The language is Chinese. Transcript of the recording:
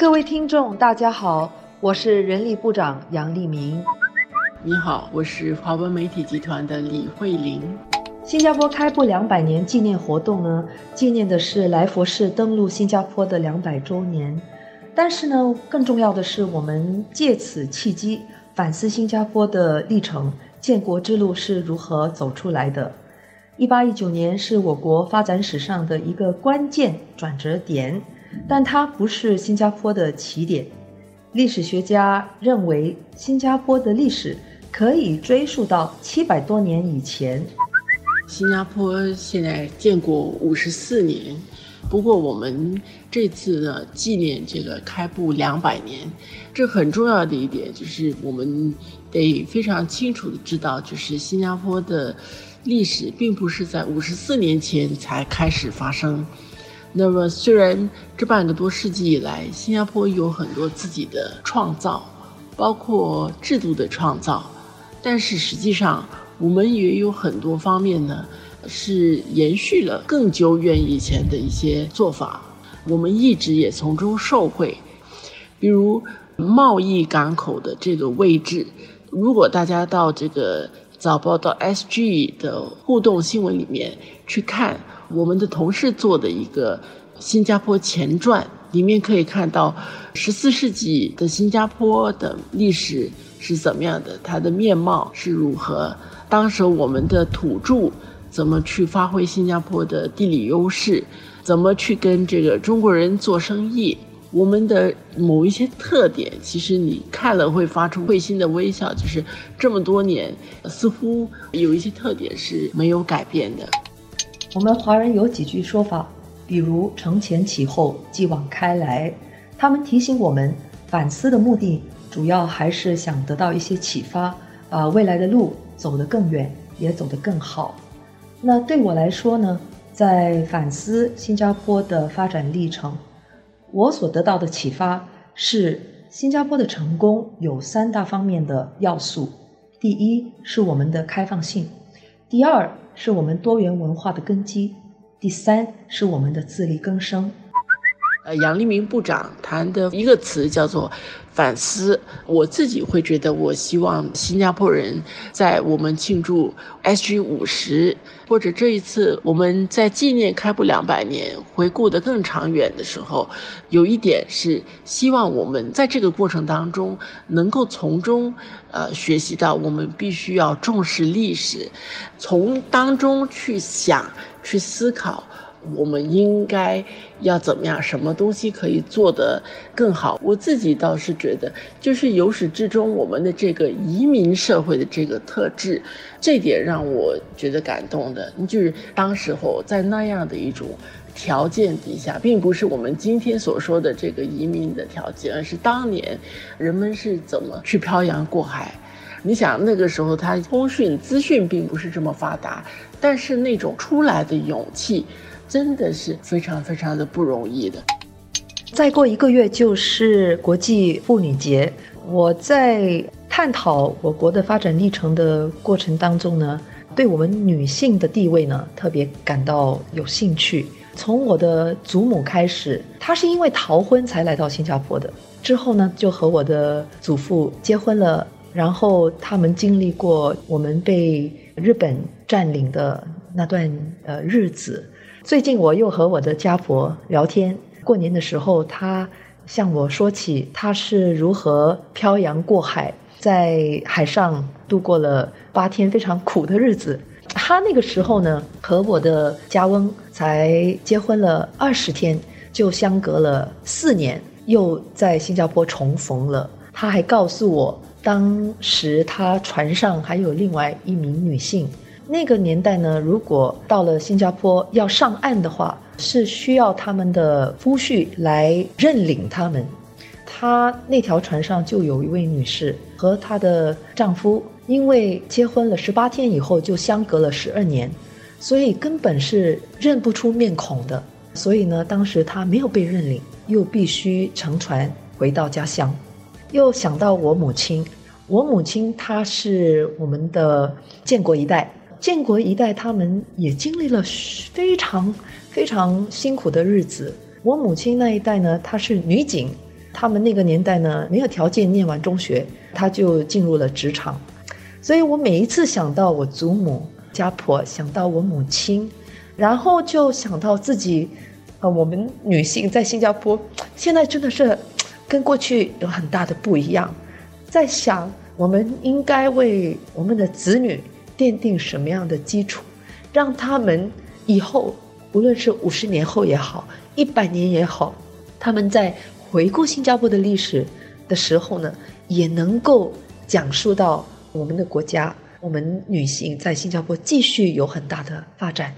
各位听众，大家好，我是人力部长杨立明。你好，我是华文媒体集团的李慧玲。新加坡开埠两百年纪念活动呢，纪念的是来佛士登陆新加坡的两百周年。但是呢，更重要的是，我们借此契机反思新加坡的历程，建国之路是如何走出来的。一八一九年是我国发展史上的一个关键转折点，但它不是新加坡的起点。历史学家认为，新加坡的历史。可以追溯到七百多年以前。新加坡现在建国五十四年，不过我们这次呢纪念这个开埠两百年，这很重要的一点就是我们得非常清楚的知道，就是新加坡的历史并不是在五十四年前才开始发生。那么虽然这半个多世纪以来，新加坡有很多自己的创造，包括制度的创造。但是实际上，我们也有很多方面呢，是延续了更久远以前的一些做法，我们一直也从中受惠。比如贸易港口的这个位置，如果大家到这个早报到 SG 的互动新闻里面去看，我们的同事做的一个新加坡前传，里面可以看到十四世纪的新加坡的历史。是怎么样的？它的面貌是如何？当时我们的土著怎么去发挥新加坡的地理优势？怎么去跟这个中国人做生意？我们的某一些特点，其实你看了会发出会心的微笑。就是这么多年，似乎有一些特点是没有改变的。我们华人有几句说法，比如“承前启后，继往开来”，他们提醒我们反思的目的。主要还是想得到一些启发，把未来的路走得更远，也走得更好。那对我来说呢，在反思新加坡的发展历程，我所得到的启发是，新加坡的成功有三大方面的要素：第一是我们的开放性，第二是我们多元文化的根基，第三是我们的自力更生。呃，杨立明部长谈的一个词叫做反思。我自己会觉得，我希望新加坡人在我们庆祝 SG 五十，或者这一次我们在纪念开埠两百年，回顾的更长远的时候，有一点是希望我们在这个过程当中能够从中呃学习到，我们必须要重视历史，从当中去想、去思考。我们应该要怎么样？什么东西可以做得更好？我自己倒是觉得，就是由始至终，我们的这个移民社会的这个特质，这点让我觉得感动的。就是当时候在那样的一种条件底下，并不是我们今天所说的这个移民的条件，而是当年人们是怎么去漂洋过海。你想那个时候，他通讯资讯并不是这么发达，但是那种出来的勇气。真的是非常非常的不容易的。再过一个月就是国际妇女节，我在探讨我国的发展历程的过程当中呢，对我们女性的地位呢特别感到有兴趣。从我的祖母开始，她是因为逃婚才来到新加坡的，之后呢就和我的祖父结婚了，然后他们经历过我们被日本占领的那段呃日子。最近我又和我的家婆聊天，过年的时候，她向我说起她是如何漂洋过海，在海上度过了八天非常苦的日子。她那个时候呢，和我的家翁才结婚了二十天，就相隔了四年，又在新加坡重逢了。她还告诉我，当时她船上还有另外一名女性。那个年代呢，如果到了新加坡要上岸的话，是需要他们的夫婿来认领他们。她那条船上就有一位女士和她的丈夫，因为结婚了十八天以后就相隔了十二年，所以根本是认不出面孔的。所以呢，当时她没有被认领，又必须乘船回到家乡。又想到我母亲，我母亲她是我们的建国一代。建国一代，他们也经历了非常非常辛苦的日子。我母亲那一代呢，她是女警，他们那个年代呢，没有条件念完中学，她就进入了职场。所以我每一次想到我祖母家婆，想到我母亲，然后就想到自己，呃，我们女性在新加坡现在真的是跟过去有很大的不一样，在想我们应该为我们的子女奠定什么样的基础，让他们以后无论是五十年后也好，一百年也好，他们在回顾新加坡的历史的时候呢，也能够讲述到。我们的国家，我们女性在新加坡继续有很大的发展，